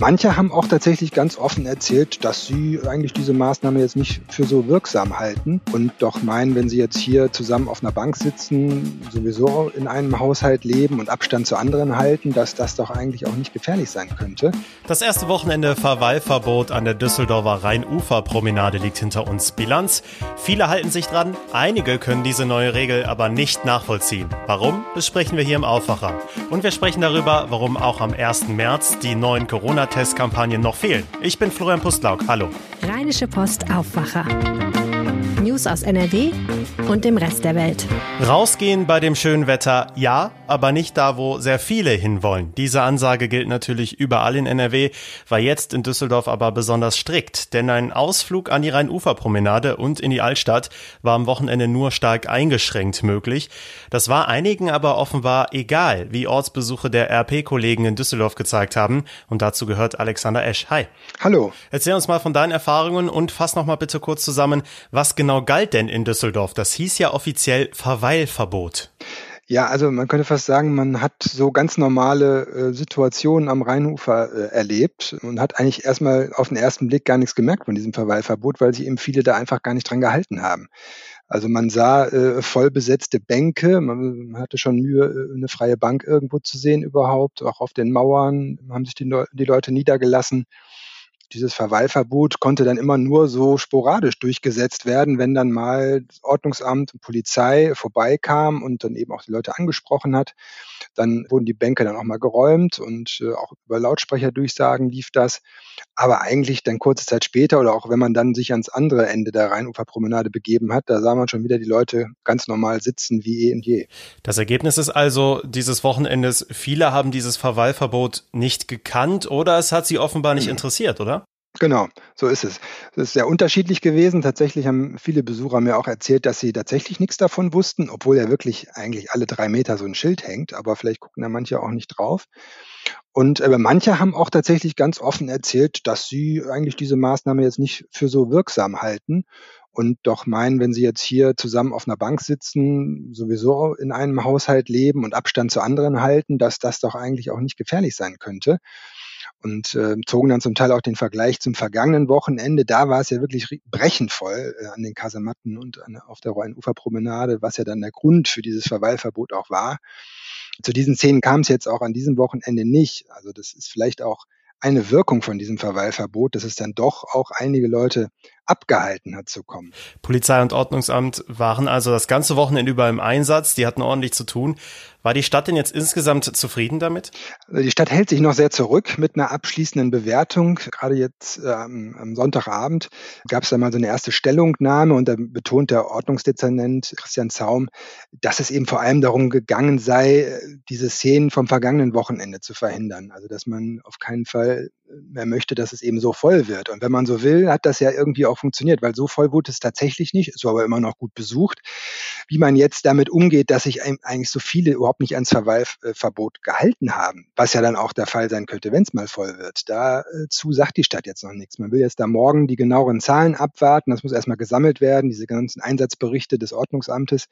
Manche haben auch tatsächlich ganz offen erzählt, dass sie eigentlich diese Maßnahme jetzt nicht für so wirksam halten und doch meinen, wenn sie jetzt hier zusammen auf einer Bank sitzen, sowieso in einem Haushalt leben und Abstand zu anderen halten, dass das doch eigentlich auch nicht gefährlich sein könnte. Das erste Wochenende Verweilverbot an der Düsseldorfer Rheinuferpromenade liegt hinter uns. Bilanz. Viele halten sich dran, einige können diese neue Regel aber nicht nachvollziehen. Warum? Besprechen wir hier im Aufwacher. Und wir sprechen darüber, warum auch am 1. März die neuen Corona-Testkampagnen noch fehlen. Ich bin Florian Pustlauk. Hallo. Rheinische Post Aufwacher. News aus NRW und dem Rest der Welt. Rausgehen bei dem schönen Wetter, ja, aber nicht da, wo sehr viele hinwollen. Diese Ansage gilt natürlich überall in NRW, war jetzt in Düsseldorf aber besonders strikt, denn ein Ausflug an die Rheinuferpromenade und in die Altstadt war am Wochenende nur stark eingeschränkt möglich. Das war einigen aber offenbar egal, wie Ortsbesuche der RP-Kollegen in Düsseldorf gezeigt haben. Und dazu gehört Alexander Esch. Hi. Hallo. Erzähl uns mal von deinen Erfahrungen und fass noch mal bitte kurz zusammen, was genau genau galt denn in Düsseldorf? Das hieß ja offiziell Verweilverbot. Ja, also man könnte fast sagen, man hat so ganz normale äh, Situationen am Rheinufer äh, erlebt und hat eigentlich erstmal auf den ersten Blick gar nichts gemerkt von diesem Verweilverbot, weil sich eben viele da einfach gar nicht dran gehalten haben. Also man sah äh, voll Bänke, man hatte schon Mühe, äh, eine freie Bank irgendwo zu sehen überhaupt. Auch auf den Mauern haben sich die, die Leute niedergelassen dieses Verweilverbot konnte dann immer nur so sporadisch durchgesetzt werden, wenn dann mal das Ordnungsamt und Polizei vorbeikam und dann eben auch die Leute angesprochen hat. Dann wurden die Bänke dann auch mal geräumt und äh, auch über Lautsprecherdurchsagen lief das. Aber eigentlich dann kurze Zeit später oder auch wenn man dann sich ans andere Ende der Rheinuferpromenade begeben hat, da sah man schon wieder die Leute ganz normal sitzen wie eh und je. Das Ergebnis ist also dieses Wochenendes, viele haben dieses Verweilverbot nicht gekannt oder es hat sie offenbar nicht interessiert, oder? Genau, so ist es. Es ist sehr unterschiedlich gewesen. Tatsächlich haben viele Besucher mir auch erzählt, dass sie tatsächlich nichts davon wussten, obwohl ja wirklich eigentlich alle drei Meter so ein Schild hängt, aber vielleicht gucken da manche auch nicht drauf. Und äh, manche haben auch tatsächlich ganz offen erzählt, dass sie eigentlich diese Maßnahme jetzt nicht für so wirksam halten und doch meinen, wenn sie jetzt hier zusammen auf einer Bank sitzen, sowieso in einem Haushalt leben und Abstand zu anderen halten, dass das doch eigentlich auch nicht gefährlich sein könnte und äh, zogen dann zum Teil auch den Vergleich zum vergangenen Wochenende. Da war es ja wirklich brechend voll äh, an den Kasematten und an, auf der Rhein-Ufer-Promenade, was ja dann der Grund für dieses Verweilverbot auch war. Zu diesen Szenen kam es jetzt auch an diesem Wochenende nicht. Also das ist vielleicht auch eine Wirkung von diesem Verweilverbot, dass es dann doch auch einige Leute abgehalten hat zu kommen. Polizei und Ordnungsamt waren also das ganze Wochenende über im Einsatz, die hatten ordentlich zu tun. War die Stadt denn jetzt insgesamt zufrieden damit? Also die Stadt hält sich noch sehr zurück mit einer abschließenden Bewertung. Gerade jetzt ähm, am Sonntagabend gab es da mal so eine erste Stellungnahme und da betont der Ordnungsdezernent Christian Zaum, dass es eben vor allem darum gegangen sei, diese Szenen vom vergangenen Wochenende zu verhindern. Also dass man auf keinen Fall mehr möchte, dass es eben so voll wird. Und wenn man so will, hat das ja irgendwie auch funktioniert, weil so voll wurde es tatsächlich nicht, ist aber immer noch gut besucht. Wie man jetzt damit umgeht, dass sich eigentlich so viele überhaupt nicht ans Verweilverbot gehalten haben, was ja dann auch der Fall sein könnte, wenn es mal voll wird. Dazu sagt die Stadt jetzt noch nichts. Man will jetzt da morgen die genaueren Zahlen abwarten. Das muss erstmal gesammelt werden, diese ganzen Einsatzberichte des Ordnungsamtes.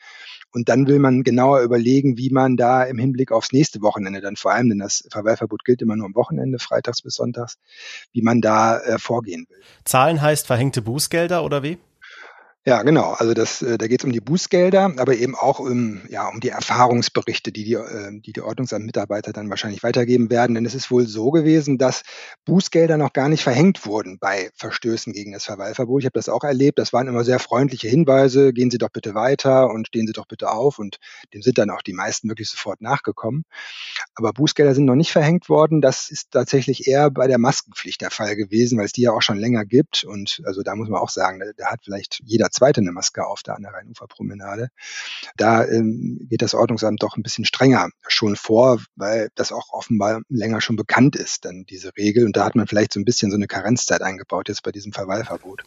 Und dann will man genauer überlegen, wie man da im Hinblick aufs nächste Wochenende dann vor allem, denn das Verweilverbot gilt immer nur am Wochenende, freitags bis sonntags, wie man da äh, vorgehen will. Zahlen heißt verhängte Bußgelder oder wie? Ja, genau. Also das, äh, da geht es um die Bußgelder, aber eben auch um, ja, um die Erfahrungsberichte, die die, äh, die, die Ordnungsamtmitarbeiter dann wahrscheinlich weitergeben werden. Denn es ist wohl so gewesen, dass Bußgelder noch gar nicht verhängt wurden bei Verstößen gegen das Verweilverbot. Ich habe das auch erlebt. Das waren immer sehr freundliche Hinweise. Gehen Sie doch bitte weiter und stehen Sie doch bitte auf. Und dem sind dann auch die meisten wirklich sofort nachgekommen. Aber Bußgelder sind noch nicht verhängt worden. Das ist tatsächlich eher bei der Maskenpflicht der Fall gewesen, weil es die ja auch schon länger gibt. Und also da muss man auch sagen, da, da hat vielleicht jeder zweite Maske auf da an der Rheinuferpromenade. Da ähm, geht das Ordnungsamt doch ein bisschen strenger schon vor, weil das auch offenbar länger schon bekannt ist, dann diese Regel. Und da hat man vielleicht so ein bisschen so eine Karenzzeit eingebaut jetzt bei diesem Verweilverbot.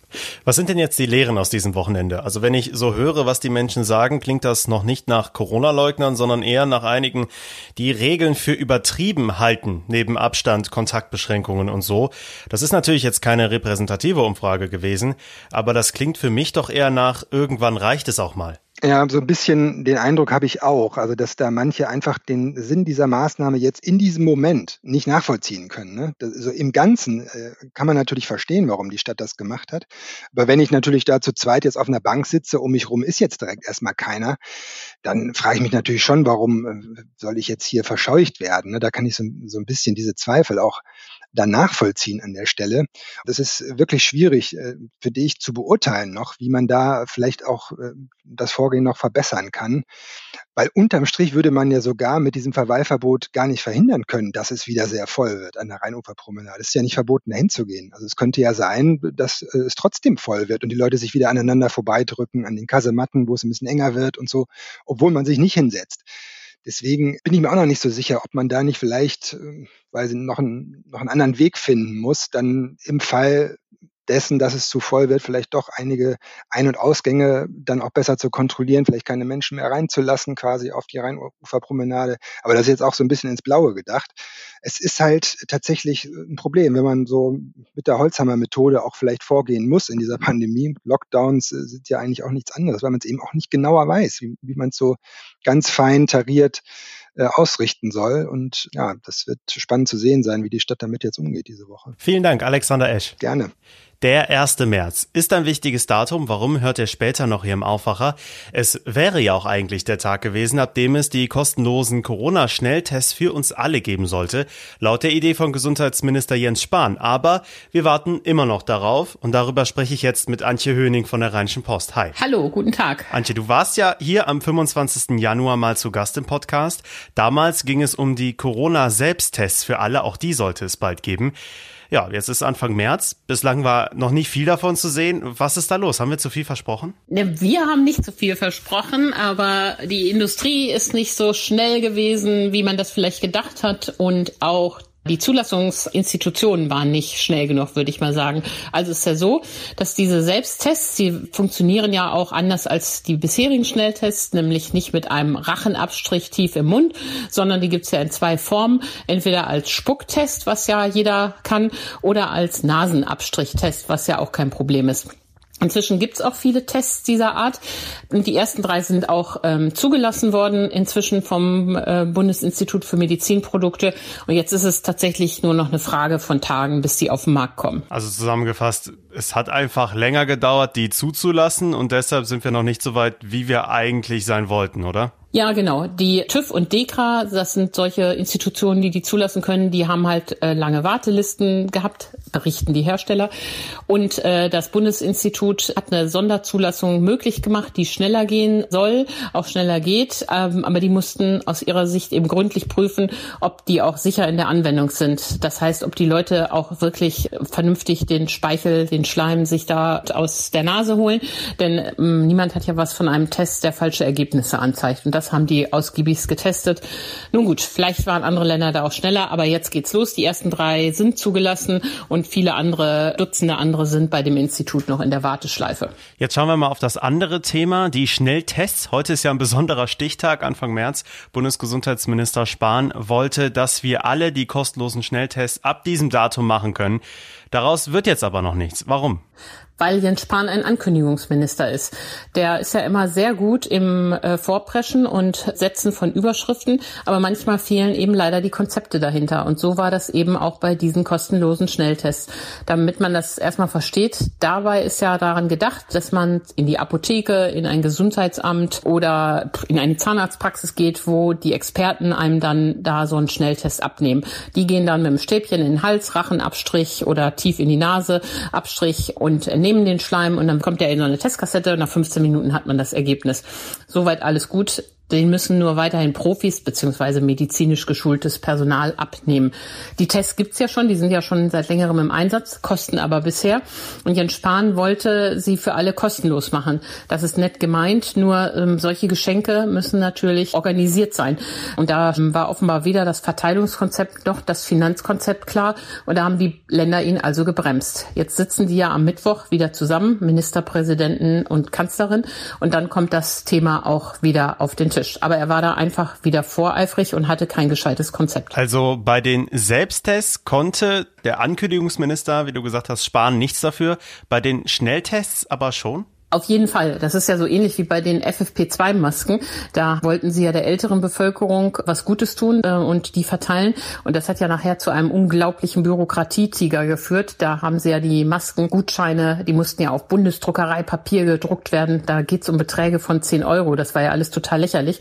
Was sind denn jetzt die Lehren aus diesem Wochenende? Also wenn ich so höre, was die Menschen sagen, klingt das noch nicht nach Corona-Leugnern, sondern eher nach einigen, die Regeln für übertrieben halten, neben Abstand, Kontaktbeschränkungen und so. Das ist natürlich jetzt keine repräsentative Umfrage gewesen, aber das klingt für mich doch eher nach, irgendwann reicht es auch mal. Ja, so ein bisschen den Eindruck habe ich auch. Also, dass da manche einfach den Sinn dieser Maßnahme jetzt in diesem Moment nicht nachvollziehen können. Ne? Das, also im Ganzen äh, kann man natürlich verstehen, warum die Stadt das gemacht hat. Aber wenn ich natürlich da zu zweit jetzt auf einer Bank sitze, um mich rum ist jetzt direkt erstmal keiner, dann frage ich mich natürlich schon, warum äh, soll ich jetzt hier verscheucht werden? Ne? Da kann ich so, so ein bisschen diese Zweifel auch dann nachvollziehen an der Stelle. Das ist wirklich schwierig äh, für dich zu beurteilen noch, wie man da vielleicht auch äh, das Vorgehen noch verbessern kann. Weil unterm Strich würde man ja sogar mit diesem Verweilverbot gar nicht verhindern können, dass es wieder sehr voll wird an der Rheinuferpromenade. Es ist ja nicht verboten, dahin zu gehen. Also es könnte ja sein, dass äh, es trotzdem voll wird und die Leute sich wieder aneinander vorbeidrücken an den Kasematten, wo es ein bisschen enger wird und so, obwohl man sich nicht hinsetzt. Deswegen bin ich mir auch noch nicht so sicher, ob man da nicht vielleicht, ähm, weil sie noch einen, noch einen anderen Weg finden muss, dann im Fall dessen, dass es zu voll wird, vielleicht doch einige Ein- und Ausgänge dann auch besser zu kontrollieren, vielleicht keine Menschen mehr reinzulassen, quasi auf die Rheinuferpromenade. Aber das ist jetzt auch so ein bisschen ins Blaue gedacht. Es ist halt tatsächlich ein Problem, wenn man so mit der Holzhammer-Methode auch vielleicht vorgehen muss in dieser Pandemie. Lockdowns äh, sind ja eigentlich auch nichts anderes, weil man es eben auch nicht genauer weiß, wie, wie man es so ganz fein tariert äh, ausrichten soll. Und ja, das wird spannend zu sehen sein, wie die Stadt damit jetzt umgeht diese Woche. Vielen Dank, Alexander Esch. Gerne. Der 1. März ist ein wichtiges Datum. Warum hört ihr später noch hier im Aufwacher? Es wäre ja auch eigentlich der Tag gewesen, ab dem es die kostenlosen Corona-Schnelltests für uns alle geben sollte, laut der Idee von Gesundheitsminister Jens Spahn. Aber wir warten immer noch darauf und darüber spreche ich jetzt mit Antje Höning von der Rheinischen Post. Hi. Hallo, guten Tag. Antje, du warst ja hier am 25. Januar mal zu Gast im Podcast. Damals ging es um die Corona-Selbsttests für alle. Auch die sollte es bald geben. Ja, jetzt ist Anfang März. Bislang war noch nicht viel davon zu sehen. Was ist da los? Haben wir zu viel versprochen? Wir haben nicht zu viel versprochen, aber die Industrie ist nicht so schnell gewesen, wie man das vielleicht gedacht hat. Und auch die Zulassungsinstitutionen waren nicht schnell genug, würde ich mal sagen. Also es ist ja so, dass diese Selbsttests, die funktionieren ja auch anders als die bisherigen Schnelltests, nämlich nicht mit einem Rachenabstrich tief im Mund, sondern die gibt's ja in zwei Formen. Entweder als Spucktest, was ja jeder kann, oder als Nasenabstrichtest, was ja auch kein Problem ist. Inzwischen gibt's auch viele Tests dieser Art. Die ersten drei sind auch ähm, zugelassen worden, inzwischen vom äh, Bundesinstitut für Medizinprodukte. Und jetzt ist es tatsächlich nur noch eine Frage von Tagen, bis sie auf den Markt kommen. Also zusammengefasst, es hat einfach länger gedauert, die zuzulassen und deshalb sind wir noch nicht so weit, wie wir eigentlich sein wollten, oder? Ja, genau. Die TÜV und DEKRA, das sind solche Institutionen, die die zulassen können, die haben halt äh, lange Wartelisten gehabt, berichten die Hersteller. Und äh, das Bundesinstitut hat eine Sonderzulassung möglich gemacht, die schneller gehen soll, auch schneller geht. Ähm, aber die mussten aus ihrer Sicht eben gründlich prüfen, ob die auch sicher in der Anwendung sind. Das heißt, ob die Leute auch wirklich vernünftig den Speichel, den Schleim sich da aus der Nase holen. Denn ähm, niemand hat ja was von einem Test, der falsche Ergebnisse anzeigt. Und das haben die ausgiebigst getestet. Nun gut, vielleicht waren andere Länder da auch schneller, aber jetzt geht's los. Die ersten drei sind zugelassen und viele andere, Dutzende andere sind bei dem Institut noch in der Warteschleife. Jetzt schauen wir mal auf das andere Thema, die Schnelltests. Heute ist ja ein besonderer Stichtag, Anfang März. Bundesgesundheitsminister Spahn wollte, dass wir alle die kostenlosen Schnelltests ab diesem Datum machen können. Daraus wird jetzt aber noch nichts. Warum? weil Jens Spahn ein Ankündigungsminister ist. Der ist ja immer sehr gut im äh, Vorpreschen und Setzen von Überschriften, aber manchmal fehlen eben leider die Konzepte dahinter. Und so war das eben auch bei diesen kostenlosen Schnelltests. Damit man das erstmal versteht, dabei ist ja daran gedacht, dass man in die Apotheke, in ein Gesundheitsamt oder in eine Zahnarztpraxis geht, wo die Experten einem dann da so einen Schnelltest abnehmen. Die gehen dann mit dem Stäbchen in den Hals, Rachenabstrich oder tief in die Nase, Abstrich und nehmen den Schleim und dann kommt der in so eine Testkassette und nach 15 Minuten hat man das Ergebnis. Soweit alles gut. Den müssen nur weiterhin Profis beziehungsweise medizinisch geschultes Personal abnehmen. Die Tests gibt's ja schon, die sind ja schon seit längerem im Einsatz, kosten aber bisher. Und Jens Spahn wollte sie für alle kostenlos machen. Das ist nett gemeint, nur ähm, solche Geschenke müssen natürlich organisiert sein. Und da ähm, war offenbar weder das Verteilungskonzept noch das Finanzkonzept klar. Und da haben die Länder ihn also gebremst. Jetzt sitzen die ja am Mittwoch wieder zusammen, Ministerpräsidenten und Kanzlerin. Und dann kommt das Thema auch wieder auf den Tisch kritisch, aber er war da einfach wieder voreifrig und hatte kein gescheites Konzept. Also bei den Selbsttests konnte der Ankündigungsminister, wie du gesagt hast, sparen nichts dafür, bei den Schnelltests aber schon? Auf jeden Fall. Das ist ja so ähnlich wie bei den FFP2-Masken. Da wollten sie ja der älteren Bevölkerung was Gutes tun äh, und die verteilen. Und das hat ja nachher zu einem unglaublichen Bürokratietiger geführt. Da haben sie ja die Maskengutscheine, die mussten ja auf Bundesdruckereipapier gedruckt werden. Da geht's um Beträge von 10 Euro. Das war ja alles total lächerlich.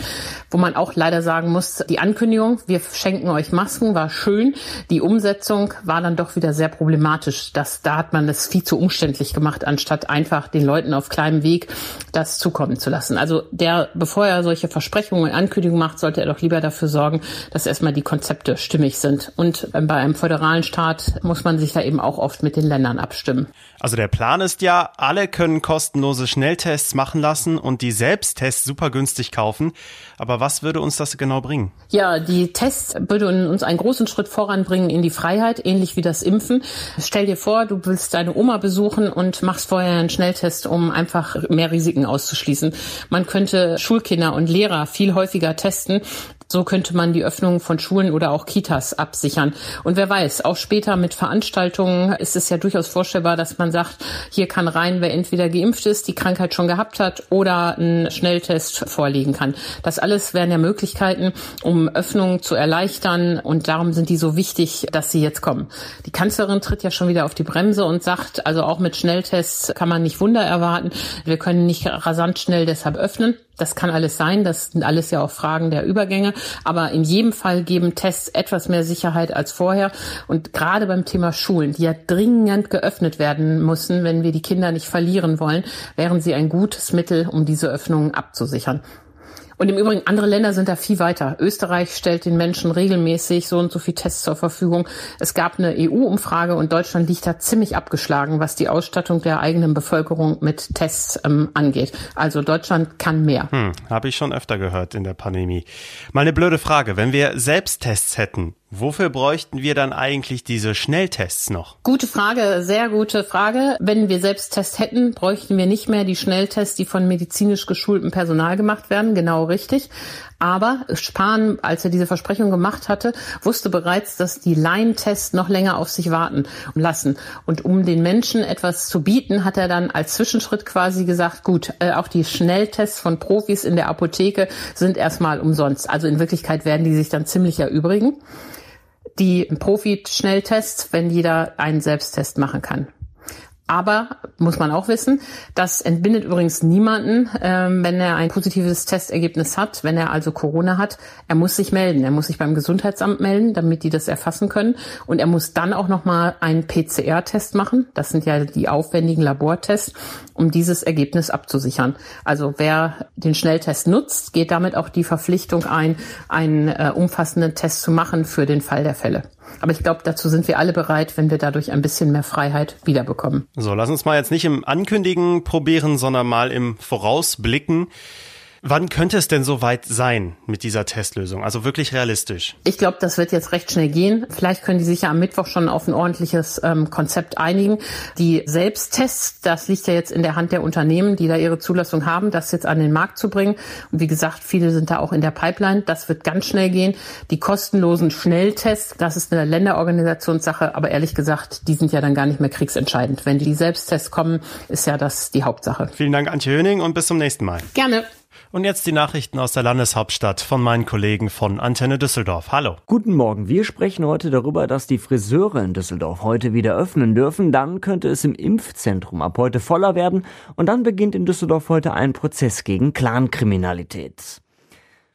Wo man auch leider sagen muss, die Ankündigung, wir schenken euch Masken, war schön. Die Umsetzung war dann doch wieder sehr problematisch. Das, da hat man das viel zu umständlich gemacht, anstatt einfach den Leuten auf kleinem Weg das zukommen zu lassen. Also der, bevor er solche Versprechungen und Ankündigungen macht, sollte er doch lieber dafür sorgen, dass erstmal die Konzepte stimmig sind. Und ähm, bei einem föderalen Staat muss man sich da eben auch oft mit den Ländern abstimmen. Also der Plan ist ja, alle können kostenlose Schnelltests machen lassen und die Selbsttests super günstig kaufen. Aber was würde uns das genau bringen? Ja, die Tests würden uns einen großen Schritt voranbringen in die Freiheit, ähnlich wie das Impfen. Stell dir vor, du willst deine Oma besuchen und machst vorher einen Schnelltest, um einfach mehr Risiken auszuschließen. Man könnte Schulkinder und Lehrer viel häufiger testen, so könnte man die Öffnung von Schulen oder auch Kitas absichern. Und wer weiß, auch später mit Veranstaltungen ist es ja durchaus vorstellbar, dass man sagt, hier kann rein, wer entweder geimpft ist, die Krankheit schon gehabt hat oder einen Schnelltest vorlegen kann. Das alles wären ja Möglichkeiten, um Öffnungen zu erleichtern. Und darum sind die so wichtig, dass sie jetzt kommen. Die Kanzlerin tritt ja schon wieder auf die Bremse und sagt, also auch mit Schnelltests kann man nicht Wunder erwarten. Wir können nicht rasant schnell deshalb öffnen. Das kann alles sein, das sind alles ja auch Fragen der Übergänge, aber in jedem Fall geben Tests etwas mehr Sicherheit als vorher. Und gerade beim Thema Schulen, die ja dringend geöffnet werden müssen, wenn wir die Kinder nicht verlieren wollen, wären sie ein gutes Mittel, um diese Öffnungen abzusichern. Und im Übrigen, andere Länder sind da viel weiter. Österreich stellt den Menschen regelmäßig so und so viel Tests zur Verfügung. Es gab eine EU-Umfrage und Deutschland liegt da ziemlich abgeschlagen, was die Ausstattung der eigenen Bevölkerung mit Tests ähm, angeht. Also Deutschland kann mehr. Hm, Habe ich schon öfter gehört in der Pandemie. Mal eine blöde Frage. Wenn wir Selbsttests hätten, Wofür bräuchten wir dann eigentlich diese Schnelltests noch? Gute Frage, sehr gute Frage. Wenn wir Selbsttests hätten, bräuchten wir nicht mehr die Schnelltests, die von medizinisch geschultem Personal gemacht werden. Genau richtig. Aber Spahn, als er diese Versprechung gemacht hatte, wusste bereits, dass die Laientests noch länger auf sich warten lassen. Und um den Menschen etwas zu bieten, hat er dann als Zwischenschritt quasi gesagt, gut, äh, auch die Schnelltests von Profis in der Apotheke sind erstmal umsonst. Also in Wirklichkeit werden die sich dann ziemlich erübrigen die Profi-Schnelltests, wenn jeder einen Selbsttest machen kann. Aber muss man auch wissen, das entbindet übrigens niemanden, ähm, wenn er ein positives Testergebnis hat, wenn er also Corona hat. Er muss sich melden. Er muss sich beim Gesundheitsamt melden, damit die das erfassen können. Und er muss dann auch nochmal einen PCR-Test machen. Das sind ja die aufwendigen Labortests, um dieses Ergebnis abzusichern. Also wer den Schnelltest nutzt, geht damit auch die Verpflichtung ein, einen äh, umfassenden Test zu machen für den Fall der Fälle. Aber ich glaube, dazu sind wir alle bereit, wenn wir dadurch ein bisschen mehr Freiheit wiederbekommen. So, lass uns mal jetzt nicht im Ankündigen probieren, sondern mal im Vorausblicken. Wann könnte es denn soweit sein mit dieser Testlösung? Also wirklich realistisch? Ich glaube, das wird jetzt recht schnell gehen. Vielleicht können die sich ja am Mittwoch schon auf ein ordentliches ähm, Konzept einigen. Die Selbsttests, das liegt ja jetzt in der Hand der Unternehmen, die da ihre Zulassung haben, das jetzt an den Markt zu bringen. Und wie gesagt, viele sind da auch in der Pipeline. Das wird ganz schnell gehen. Die kostenlosen Schnelltests, das ist eine Länderorganisationssache, aber ehrlich gesagt, die sind ja dann gar nicht mehr kriegsentscheidend. Wenn die Selbsttests kommen, ist ja das die Hauptsache. Vielen Dank, Antje Höning, und bis zum nächsten Mal. Gerne. Und jetzt die Nachrichten aus der Landeshauptstadt von meinen Kollegen von Antenne Düsseldorf. Hallo. Guten Morgen. Wir sprechen heute darüber, dass die Friseure in Düsseldorf heute wieder öffnen dürfen. Dann könnte es im Impfzentrum ab heute voller werden. Und dann beginnt in Düsseldorf heute ein Prozess gegen Clankriminalität.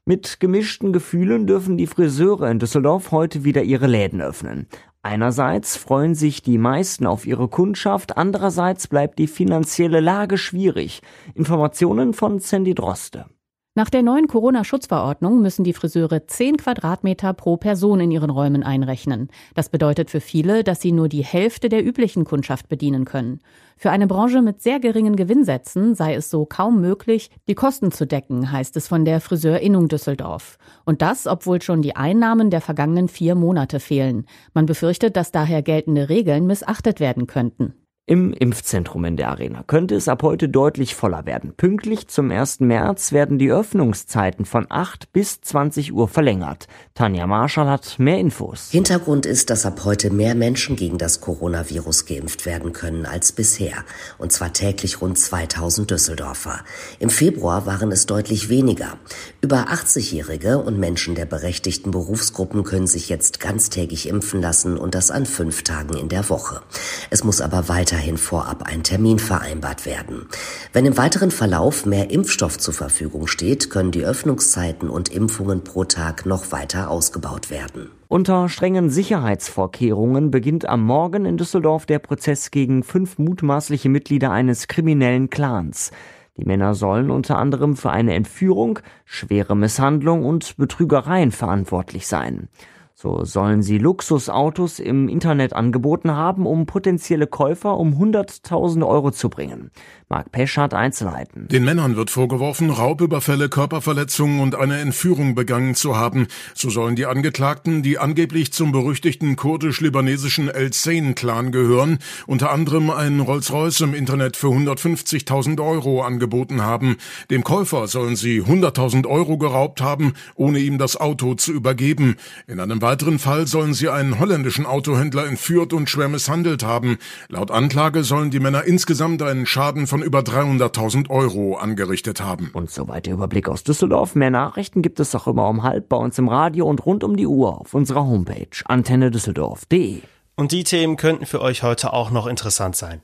Mit gemischten Gefühlen dürfen die Friseure in Düsseldorf heute wieder ihre Läden öffnen. Einerseits freuen sich die meisten auf ihre Kundschaft, andererseits bleibt die finanzielle Lage schwierig. Informationen von Sandy Droste. Nach der neuen Corona-Schutzverordnung müssen die Friseure 10 Quadratmeter pro Person in ihren Räumen einrechnen. Das bedeutet für viele, dass sie nur die Hälfte der üblichen Kundschaft bedienen können. Für eine Branche mit sehr geringen Gewinnsätzen sei es so kaum möglich, die Kosten zu decken, heißt es von der Friseurinnung Düsseldorf. Und das, obwohl schon die Einnahmen der vergangenen vier Monate fehlen. Man befürchtet, dass daher geltende Regeln missachtet werden könnten. Im Impfzentrum in der Arena könnte es ab heute deutlich voller werden. Pünktlich zum 1. März werden die Öffnungszeiten von 8 bis 20 Uhr verlängert. Tanja Marschall hat mehr Infos. Hintergrund ist, dass ab heute mehr Menschen gegen das Coronavirus geimpft werden können als bisher. Und zwar täglich rund 2000 Düsseldorfer. Im Februar waren es deutlich weniger. Über 80-Jährige und Menschen der berechtigten Berufsgruppen können sich jetzt ganztägig impfen lassen und das an fünf Tagen in der Woche. Es muss aber weiter weiterhin vorab ein Termin vereinbart werden. Wenn im weiteren Verlauf mehr Impfstoff zur Verfügung steht, können die Öffnungszeiten und Impfungen pro Tag noch weiter ausgebaut werden. Unter strengen Sicherheitsvorkehrungen beginnt am Morgen in Düsseldorf der Prozess gegen fünf mutmaßliche Mitglieder eines kriminellen Clans. Die Männer sollen unter anderem für eine Entführung, schwere Misshandlung und Betrügereien verantwortlich sein. So sollen sie Luxusautos im Internet angeboten haben, um potenzielle Käufer um 100.000 Euro zu bringen. Marc Pesch hat Einzelheiten. Den Männern wird vorgeworfen, Raubüberfälle, Körperverletzungen und eine Entführung begangen zu haben. So sollen die Angeklagten, die angeblich zum berüchtigten kurdisch-libanesischen El Zain-Clan gehören, unter anderem einen Rolls-Royce im Internet für 150.000 Euro angeboten haben. Dem Käufer sollen sie 100.000 Euro geraubt haben, ohne ihm das Auto zu übergeben. In einem weiteren Fall sollen sie einen holländischen Autohändler entführt und schwer misshandelt haben. Laut Anklage sollen die Männer insgesamt einen Schaden von über 300.000 Euro angerichtet haben. Und soweit der Überblick aus Düsseldorf. Mehr Nachrichten gibt es auch immer um halb bei uns im Radio und rund um die Uhr auf unserer Homepage antennedüsseldorf.de. Und die Themen könnten für euch heute auch noch interessant sein.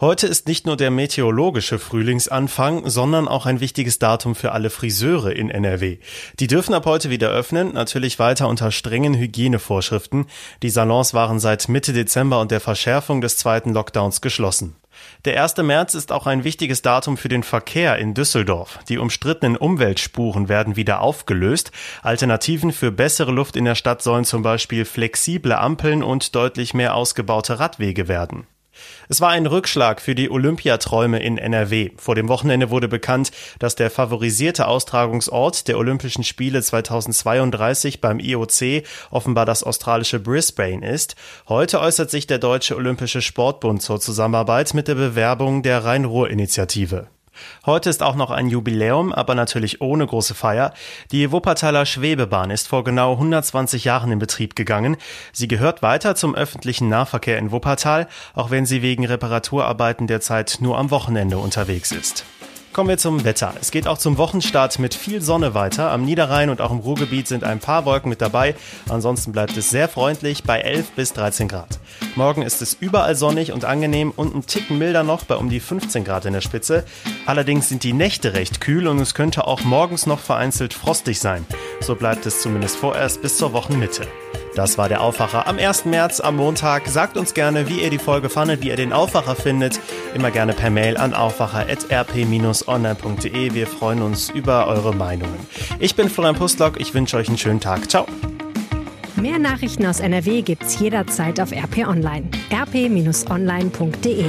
Heute ist nicht nur der meteorologische Frühlingsanfang, sondern auch ein wichtiges Datum für alle Friseure in NRW. Die dürfen ab heute wieder öffnen, natürlich weiter unter strengen Hygienevorschriften. Die Salons waren seit Mitte Dezember und der Verschärfung des zweiten Lockdowns geschlossen. Der 1. März ist auch ein wichtiges Datum für den Verkehr in Düsseldorf. Die umstrittenen Umweltspuren werden wieder aufgelöst. Alternativen für bessere Luft in der Stadt sollen zum Beispiel flexible Ampeln und deutlich mehr ausgebaute Radwege werden. Es war ein Rückschlag für die Olympiaträume in NRW. Vor dem Wochenende wurde bekannt, dass der favorisierte Austragungsort der Olympischen Spiele 2032 beim IOC offenbar das australische Brisbane ist. Heute äußert sich der Deutsche Olympische Sportbund zur Zusammenarbeit mit der Bewerbung der Rhein-Ruhr-Initiative. Heute ist auch noch ein Jubiläum, aber natürlich ohne große Feier. Die Wuppertaler Schwebebahn ist vor genau 120 Jahren in Betrieb gegangen. Sie gehört weiter zum öffentlichen Nahverkehr in Wuppertal, auch wenn sie wegen Reparaturarbeiten derzeit nur am Wochenende unterwegs ist. Kommen wir zum Wetter. Es geht auch zum Wochenstart mit viel Sonne weiter. Am Niederrhein und auch im Ruhrgebiet sind ein paar Wolken mit dabei. Ansonsten bleibt es sehr freundlich bei 11 bis 13 Grad. Morgen ist es überall sonnig und angenehm und ein Ticken milder noch bei um die 15 Grad in der Spitze. Allerdings sind die Nächte recht kühl und es könnte auch morgens noch vereinzelt frostig sein. So bleibt es zumindest vorerst bis zur Wochenmitte. Das war der Aufwacher am 1. März am Montag. Sagt uns gerne, wie ihr die Folge fandet, wie ihr den Aufwacher findet. Immer gerne per Mail an aufwacher.rp-online.de. Wir freuen uns über eure Meinungen. Ich bin Florian Pustlock. Ich wünsche euch einen schönen Tag. Ciao. Mehr Nachrichten aus NRW gibt's jederzeit auf RP Online. rp-online.de